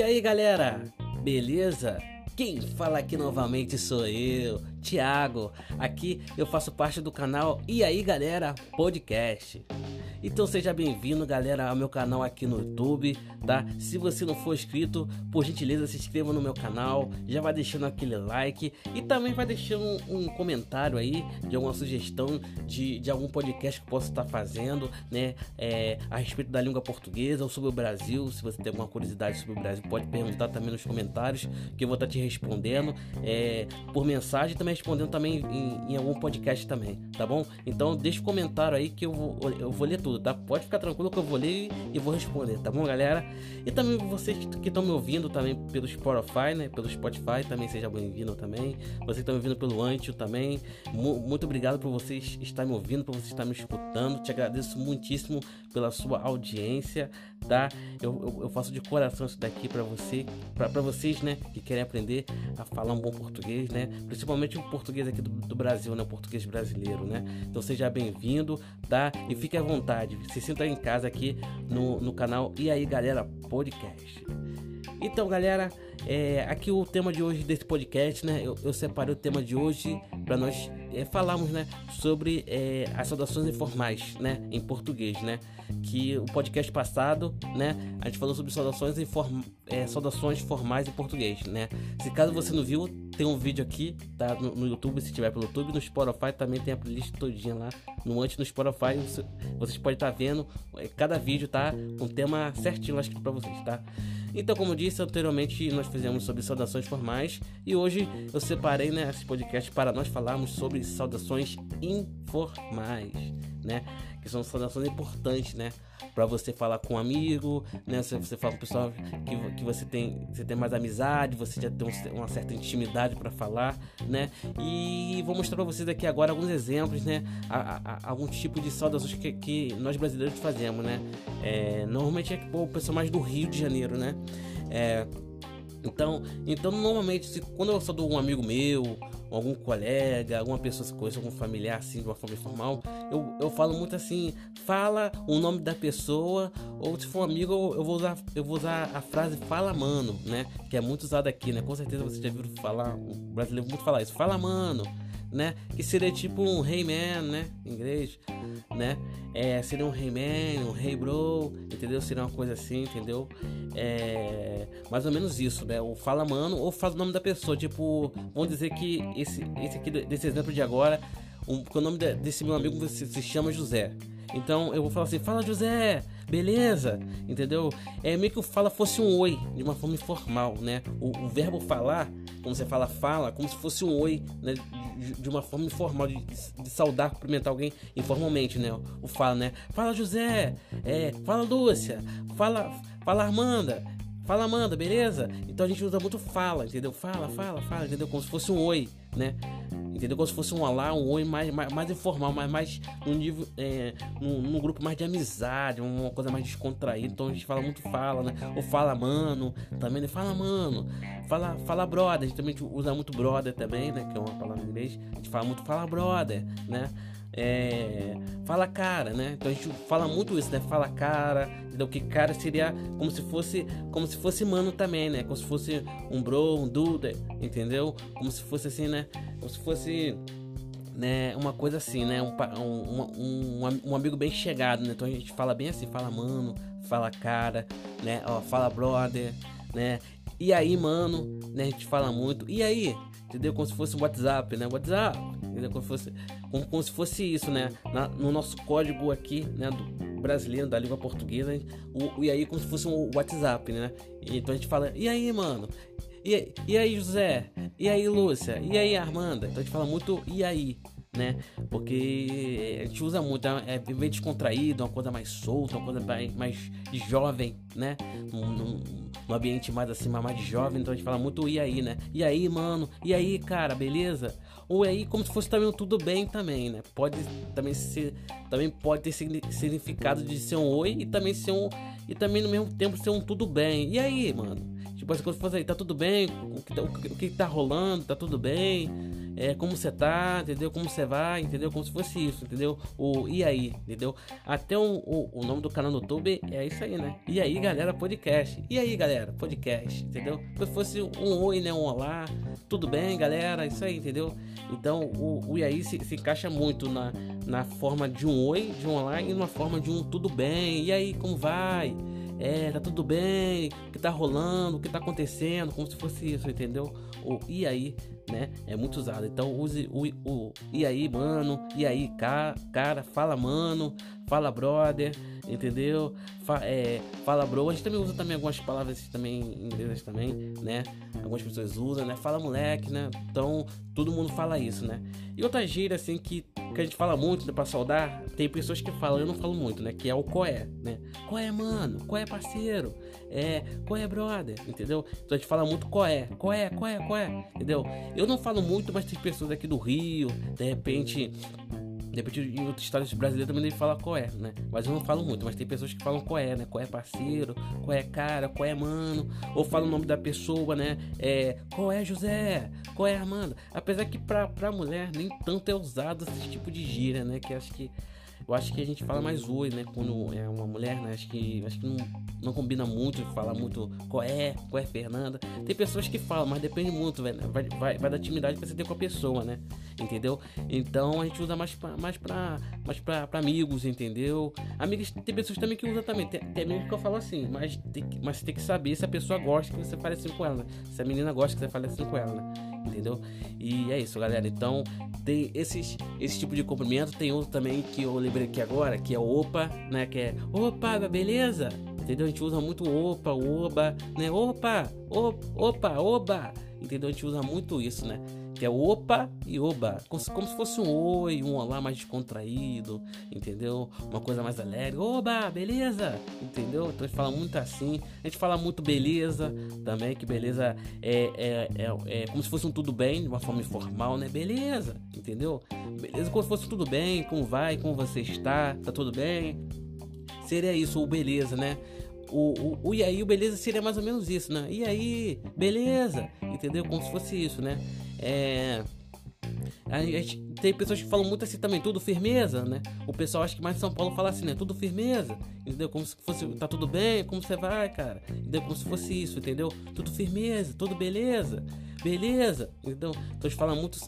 E aí galera, beleza? Quem fala aqui novamente sou eu, Thiago. Aqui eu faço parte do canal E aí galera Podcast. Então seja bem-vindo, galera, ao meu canal aqui no YouTube, tá? Se você não for inscrito, por gentileza se inscreva no meu canal, já vai deixando aquele like e também vai deixando um, um comentário aí de alguma sugestão de, de algum podcast que eu possa estar fazendo, né? É, a respeito da língua portuguesa ou sobre o Brasil. Se você tem alguma curiosidade sobre o Brasil, pode perguntar também nos comentários que eu vou estar te respondendo é, por mensagem também respondendo também em, em algum podcast também, tá bom? Então deixa um comentário aí que eu vou, eu vou ler tudo tudo, tá? Pode ficar tranquilo que eu vou ler e vou responder, tá bom, galera? E também vocês que estão me ouvindo também pelo Spotify, né? Pelo Spotify também seja bem-vindo também. Vocês que estão me ouvindo pelo Antio também. Muito obrigado por vocês estarem me ouvindo, por vocês estarem me escutando. Te agradeço muitíssimo pela sua audiência, tá? Eu, eu, eu faço de coração isso daqui para você, para vocês, né? Que querem aprender a falar um bom português, né? Principalmente o português aqui do, do Brasil, né? O português brasileiro, né? Então seja bem-vindo, tá? E fique à vontade. Se sinta em casa aqui no, no canal E aí Galera Podcast. Então, galera, é, aqui o tema de hoje desse podcast, né? Eu, eu separei o tema de hoje para nós é, falarmos, né, sobre é, as saudações informais, né, em português, né? Que o podcast passado, né, a gente falou sobre saudações, inform, é, saudações formais em português, né? Se caso você não viu, tem um vídeo aqui, tá? No, no YouTube, se tiver pelo YouTube, no Spotify também tem a playlist todinha lá. No antes no Spotify, você, vocês podem estar tá vendo é, cada vídeo, tá? Um tema certinho lá escrito para vocês, tá? Então, como disse anteriormente, nós fizemos sobre saudações formais e hoje eu separei né, esse podcast para nós falarmos sobre saudações informais, né? Que são saudações importantes, né? Para você falar com um amigo, né? Se você fala com pessoal que, que você tem, você tem mais amizade, você já tem um, uma certa intimidade para falar, né? E vou mostrar para vocês aqui agora alguns exemplos, né? A, a, algum tipo de saudações que, que nós brasileiros fazemos, né? É, normalmente é o pessoal mais do Rio de Janeiro, né? É, então, então normalmente, se, quando eu do um amigo meu, algum colega, alguma pessoa que conhece, algum familiar assim, de uma forma informal, eu, eu falo muito assim, fala o nome da pessoa, ou se for um amigo, eu vou usar, eu vou usar a frase fala mano, né? Que é muito usada aqui, né? Com certeza você já viu falar, o brasileiro muito falar isso, fala mano né? Que seria tipo um hey man, né? Em inglês, né? É, seria um hey man, um hey bro, entendeu? Seria uma coisa assim, entendeu? É, mais ou menos isso, né? Ou fala mano, ou faz o nome da pessoa. Tipo, vamos dizer que esse, esse aqui, desse exemplo de agora, um, o nome desse meu amigo se, se chama José. Então eu vou falar assim, fala José, beleza? Entendeu? É meio que o fala fosse um oi, de uma forma informal, né? O, o verbo falar, como você fala fala, como se fosse um oi, né? De, uma forma informal, de, de, saudar, cumprimentar alguém informalmente, né? O fala, né? Fala José, é, fala Lúcia, fala, fala Armanda, Fala, Amanda, beleza? Então a gente usa muito fala, entendeu? Fala, fala, fala, entendeu? Como se fosse um oi, né? Entendeu? Como se fosse um olá, um oi mais, mais, mais informal, mais, mais num nível, é, num, num, grupo mais de amizade, uma coisa mais descontraída. Então a gente fala muito fala, né? Ou fala, mano, também, né? Fala, mano. Fala, fala, brother. A gente também usa muito brother também, né? Que é uma palavra em inglês. A gente fala muito fala, brother, né? É, fala cara, né? Então a gente fala muito isso, né? Fala cara, entendeu? Que cara seria como se fosse, como se fosse mano também, né? Como se fosse um bro, um dude, entendeu? Como se fosse assim, né? Como se fosse né, uma coisa assim, né? Um, um, um, um, amigo bem chegado, né? Então a gente fala bem assim, fala mano, fala cara, né? Ó, fala brother, né? E aí, mano, né? A gente fala muito. E aí? Entendeu? Como se fosse um WhatsApp, né? WhatsApp, entendeu? Como, fosse, como, como se fosse isso, né? Na, no nosso código aqui, né? Do brasileiro, da língua portuguesa, o, e aí como se fosse um WhatsApp, né? Então a gente fala, e aí, mano? E, e aí, José? E aí, Lúcia? E aí, Armanda? Então a gente fala muito e aí, né? Porque a gente usa muito, é, é bem descontraído, uma coisa mais solta, uma coisa mais, mais jovem, né? Num, ambiente mais assim, mais jovem, então a gente fala muito e aí, né? E aí, mano? E aí, cara, beleza? Ou aí como se fosse também um tudo bem também, né? Pode também ser, também pode ter significado de ser um oi e também ser um e também no mesmo tempo ser um tudo bem. E aí, mano? Tipo, as coisas aí, tá tudo bem? O que tá, o que tá rolando? Tá tudo bem? é, como você tá, entendeu? Como você vai, entendeu? Como se fosse isso, entendeu? O e aí, entendeu? Até o, o, o nome do canal no YouTube é isso aí, né? E aí, galera, podcast. E aí, galera, podcast, entendeu? Como se fosse um oi, né? Um olá, tudo bem, galera? Isso aí, entendeu? Então, o, o e aí se, se encaixa muito na, na forma de um oi, de um olá e numa forma de um tudo bem. E aí, como vai? É, tá tudo bem, o que tá rolando, o que tá acontecendo, como se fosse isso, entendeu? O e aí, né? É muito usado. Então use o, o e aí, mano, e aí, cara, cara, fala, mano, fala, brother, entendeu? Fa, é, fala, bro. A gente também usa também algumas palavras também em inglês também, né? Algumas pessoas usam, né? Fala, moleque, né? Então todo mundo fala isso, né? E outra gíria, assim, que que a gente fala muito né, pra saudar, tem pessoas que falam, eu não falo muito, né? Que é o coé, né? Coé, mano, coé, parceiro, é, coé, brother, entendeu? Então a gente fala muito coé, coé, coé, coé, entendeu? Eu não falo muito, mas tem pessoas aqui do Rio, de repente de repente, em outros estados brasileiros também ele fala qual é, né? Mas eu não falo muito, mas tem pessoas que falam qual é, né? Qual é parceiro, qual é cara, qual é mano, ou fala o nome da pessoa, né? É, qual é José, qual é Armando. Apesar que pra, pra mulher nem tanto é usado esse tipo de gíria, né? Que acho que eu acho que a gente fala mais oi, né? Quando é uma mulher, né? Acho que, acho que não, não combina muito falar muito qual é, qual é Fernanda. Tem pessoas que falam, mas depende muito, velho. Vai, vai, vai da intimidade que você tem com a pessoa, né? Entendeu? Então a gente usa mais pra, mais pra, mais pra, pra amigos, entendeu? Amigos, tem pessoas também que usam também. Tem, tem amigos que eu falo assim, mas tem, mas você tem que saber se a pessoa gosta que você fale assim com ela, né? Se a menina gosta que você fale assim com ela, né? Entendeu? E é isso, galera. Então, tem esses, esse tipo de cumprimento. Tem outro também que eu lembrei aqui agora, que é o opa, né? Que é opa, beleza? Entendeu? A gente usa muito opa, oba, né? Opa, opa, oba. Entendeu? A gente usa muito isso, né? Que é opa e oba, como se, fosse um oi, um olá mais descontraído, entendeu? Uma coisa mais alegre, oba, beleza, entendeu? Então a gente fala muito assim, a gente fala muito beleza também, que beleza é, é, é, é como se fosse um tudo bem, de uma forma informal, né? Beleza, entendeu? Beleza, como se fosse tudo bem, como vai, como você está, tá tudo bem? Seria isso, o beleza, né? o, o, o e aí, o beleza seria mais ou menos isso, né? E aí, beleza, entendeu? Como se fosse isso, né? É. A gente, tem pessoas que falam muito assim também, tudo firmeza, né? O pessoal acha que mais em São Paulo fala assim, né? Tudo firmeza, entendeu? Como se fosse, tá tudo bem, como você vai, cara? Entendeu? Como se fosse isso, entendeu? Tudo firmeza, tudo beleza, beleza, então, então falam muito,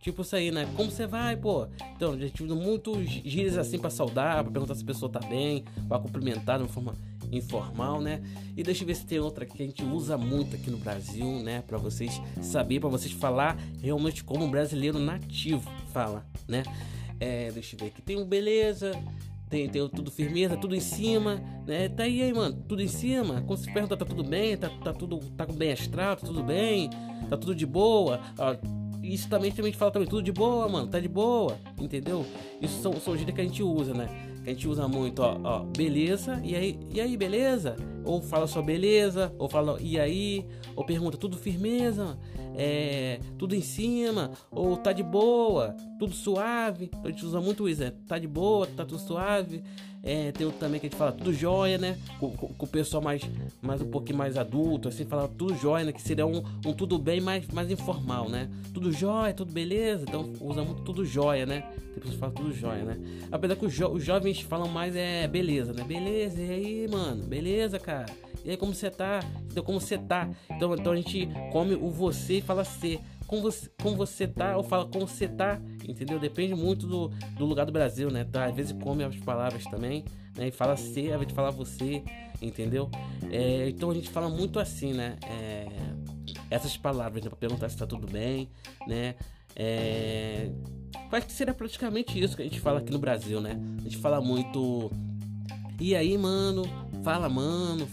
tipo isso aí, né? Como você vai, pô? Então, a gente usa muito gírias assim pra saudar, pra perguntar se a pessoa tá bem, pra cumprimentar de uma forma informal, né? E deixa eu ver se tem outra que a gente usa muito aqui no Brasil, né? Para vocês saber, para vocês falar realmente como um brasileiro nativo fala, né? É, deixa eu ver aqui. Tem um beleza, tem, tem tudo firmeza, tudo em cima, né? Tá aí, aí, mano, tudo em cima. Quando se pergunta, tá tudo bem, tá, tá tudo tá bem astral, tá tudo bem, tá tudo de boa. Ó, isso também, também a gente fala também, tudo de boa, mano, tá de boa, entendeu? Isso são, são gírias que a gente usa, né? A gente usa muito, ó, ó, beleza, e aí, e aí, beleza? Ou fala só beleza, ou fala e aí, ou pergunta tudo firmeza, é, tudo em cima, ou tá de boa, tudo suave. A gente usa muito isso, é, tá de boa, tá tudo suave. É, tem outro também que a gente fala tudo jóia, né? Com, com, com, o pessoal mais, mais um pouquinho mais adulto, assim, fala tudo jóia, né? Que seria um, um tudo bem mais, mais informal, né? Tudo jóia, tudo beleza. Então usa muito tudo jóia, né? Tem pessoas que falam tudo jóia, né? Apesar que os, jo os jovens falam mais é beleza, né? Beleza, e aí, mano? Beleza, cara? E aí, como você tá? Então, como você tá? Então, então a gente come o você e fala ser como você, como você tá, ou fala como você tá, entendeu? Depende muito do, do lugar do Brasil, né? Tá? Às vezes come as palavras também, né? E fala ao invés de falar você, entendeu? É, então a gente fala muito assim, né? É, essas palavras, né? Pra perguntar se tá tudo bem, né? É, acho que seria praticamente isso que a gente fala aqui no Brasil, né? A gente fala muito. E aí, mano? Fala, mano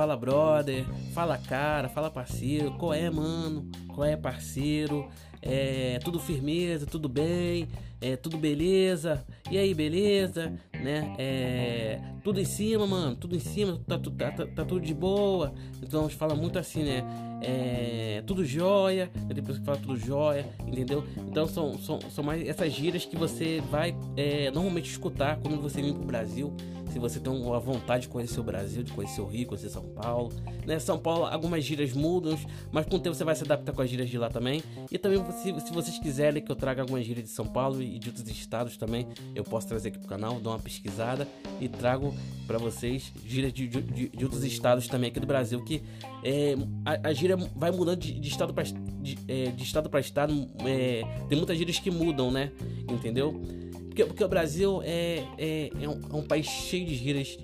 Fala brother, fala cara, fala parceiro, qual é mano, qual é parceiro, é tudo firmeza, tudo bem, é tudo beleza, e aí, beleza, né? É, tudo em cima, mano, tudo em cima, tá, tá, tá, tá tudo de boa. Então a gente fala muito assim, né? É, tudo jóia, é depois que fala tudo jóia, entendeu? Então são, são, são mais essas gírias que você vai é, normalmente escutar quando você vem pro Brasil se você tem uma vontade de conhecer o Brasil, de conhecer o Rio, conhecer São Paulo. Né? São Paulo, algumas gírias mudam, mas com o tempo você vai se adaptar com as gírias de lá também. E também, se, se vocês quiserem que eu traga algumas gírias de São Paulo e de outros estados também, eu posso trazer aqui pro canal, dar uma pesquisada e trago para vocês gírias de, de, de, outros estados também aqui do Brasil. Que é, a, a gíria vai mudando de, de estado para de, é, de estado para estado. É, tem muitas gírias que mudam, né? Entendeu? Porque, porque o Brasil é, é, é, um, é um país cheio de gírias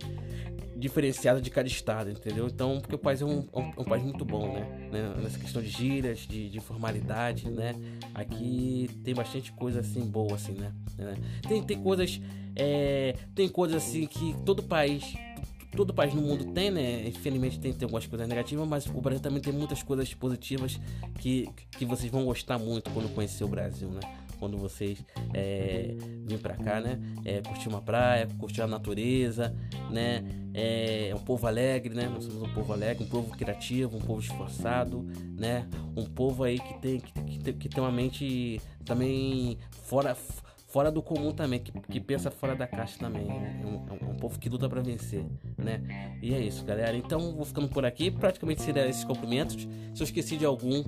diferenciadas de cada estado, entendeu? Então, porque o país é um, é um, é um país muito bom, né? né? Nessa questão de gírias, de, de, formalidade, né? Aqui tem bastante coisa assim boa, assim, né? né? Tem, tem coisas. É, tem coisas assim que todo país todo país no mundo tem, né? Infelizmente tem, tem algumas coisas negativas, mas o Brasil também tem muitas coisas positivas que, que vocês vão gostar muito quando conhecer o Brasil, né? Quando vocês é, virem para cá, né? É, curtir uma praia, curtir a natureza, né? É, é, um povo alegre, né? Nós somos um povo alegre, um povo criativo, um povo esforçado, né? Um povo aí que tem, que, que, que tem uma mente também fora fora do comum também, que, que pensa fora da caixa também. Né? É, um, é um povo que luta para vencer, né? E é isso, galera. Então vou ficando por aqui. Praticamente seriam esses cumprimentos. Se eu esqueci de algum,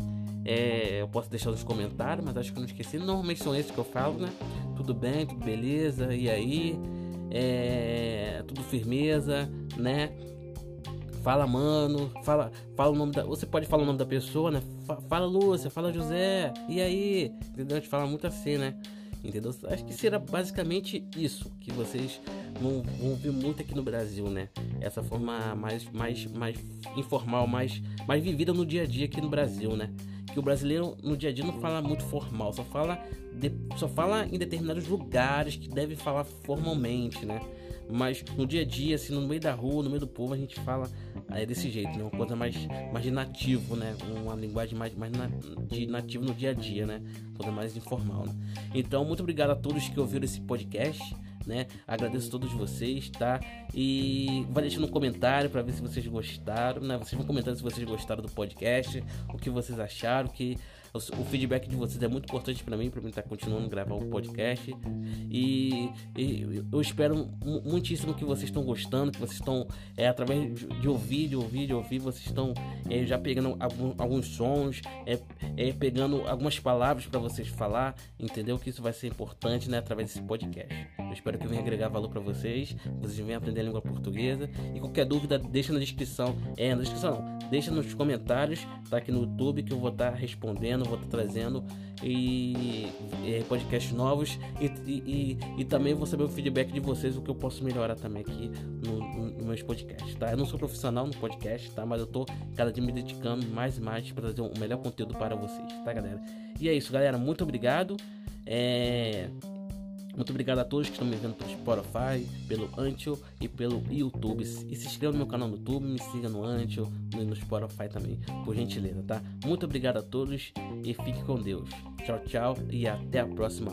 é, eu posso deixar nos comentários, mas acho que eu não esqueci. Normalmente são esses que eu falo, né? Tudo bem, tudo beleza, e aí? É, tudo firmeza, né? Fala, mano, fala, fala o nome da. Você pode falar o nome da pessoa, né? Fala, Lúcia, fala, José, e aí? Entendeu? A gente fala muito assim, né? Entendeu? Acho que será basicamente isso que vocês vão, vão ver muito aqui no Brasil, né? Essa forma mais, mais, mais informal, mais, mais vivida no dia a dia aqui no Brasil, né? Que o brasileiro no dia a dia não fala muito formal, só fala, de, só fala em determinados lugares que deve falar formalmente, né? Mas no dia a dia, assim, no meio da rua, no meio do povo, a gente fala é, desse jeito, né? Uma coisa mais, mais de nativo, né? Uma linguagem mais, mais na, de nativo no dia a dia, né? Coisa mais informal, né? Então, muito obrigado a todos que ouviram esse podcast né? Agradeço a todos vocês, tá? E vai deixando um comentário para ver se vocês gostaram, né? Vocês vão comentando se vocês gostaram do podcast, o que vocês acharam, que o, feedback de vocês é muito importante para mim, para mim estar tá continuando a gravar o podcast. E, e, eu espero muitíssimo que vocês estão gostando, que vocês estão, é, através de ouvir, de ouvir, de ouvir, vocês estão é, já pegando algum, alguns sons, é, é pegando algumas palavras para vocês falar, entendeu? Que isso vai ser importante, né? Através desse podcast. Eu espero que eu venha agregar valor para vocês, vocês venham aprender a língua portuguesa. E qualquer dúvida, deixa na descrição. É, na descrição não, deixa nos comentários, tá aqui no YouTube que eu vou estar tá respondendo vou estar trazendo e, e podcasts novos e, e, e, também vou saber o feedback de vocês, o que eu posso melhorar também aqui no, no, no meus podcasts, tá? Eu não sou profissional no podcast, tá? Mas eu tô cada dia me dedicando mais e mais para trazer o melhor conteúdo para vocês, tá, galera? E é isso, galera. Muito obrigado. É... Muito obrigado a todos que estão me vendo pelo Spotify, pelo Ancho e pelo YouTube. E se inscreva no meu canal no YouTube, me siga no Ancho e no Spotify também, por gentileza, tá? Muito obrigado a todos e fique com Deus. Tchau, tchau e até a próxima.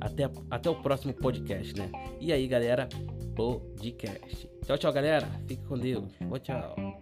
Até, até o próximo podcast, né? E aí, galera, podcast. Tchau, tchau, galera. Fique com Deus. Tchau, tchau.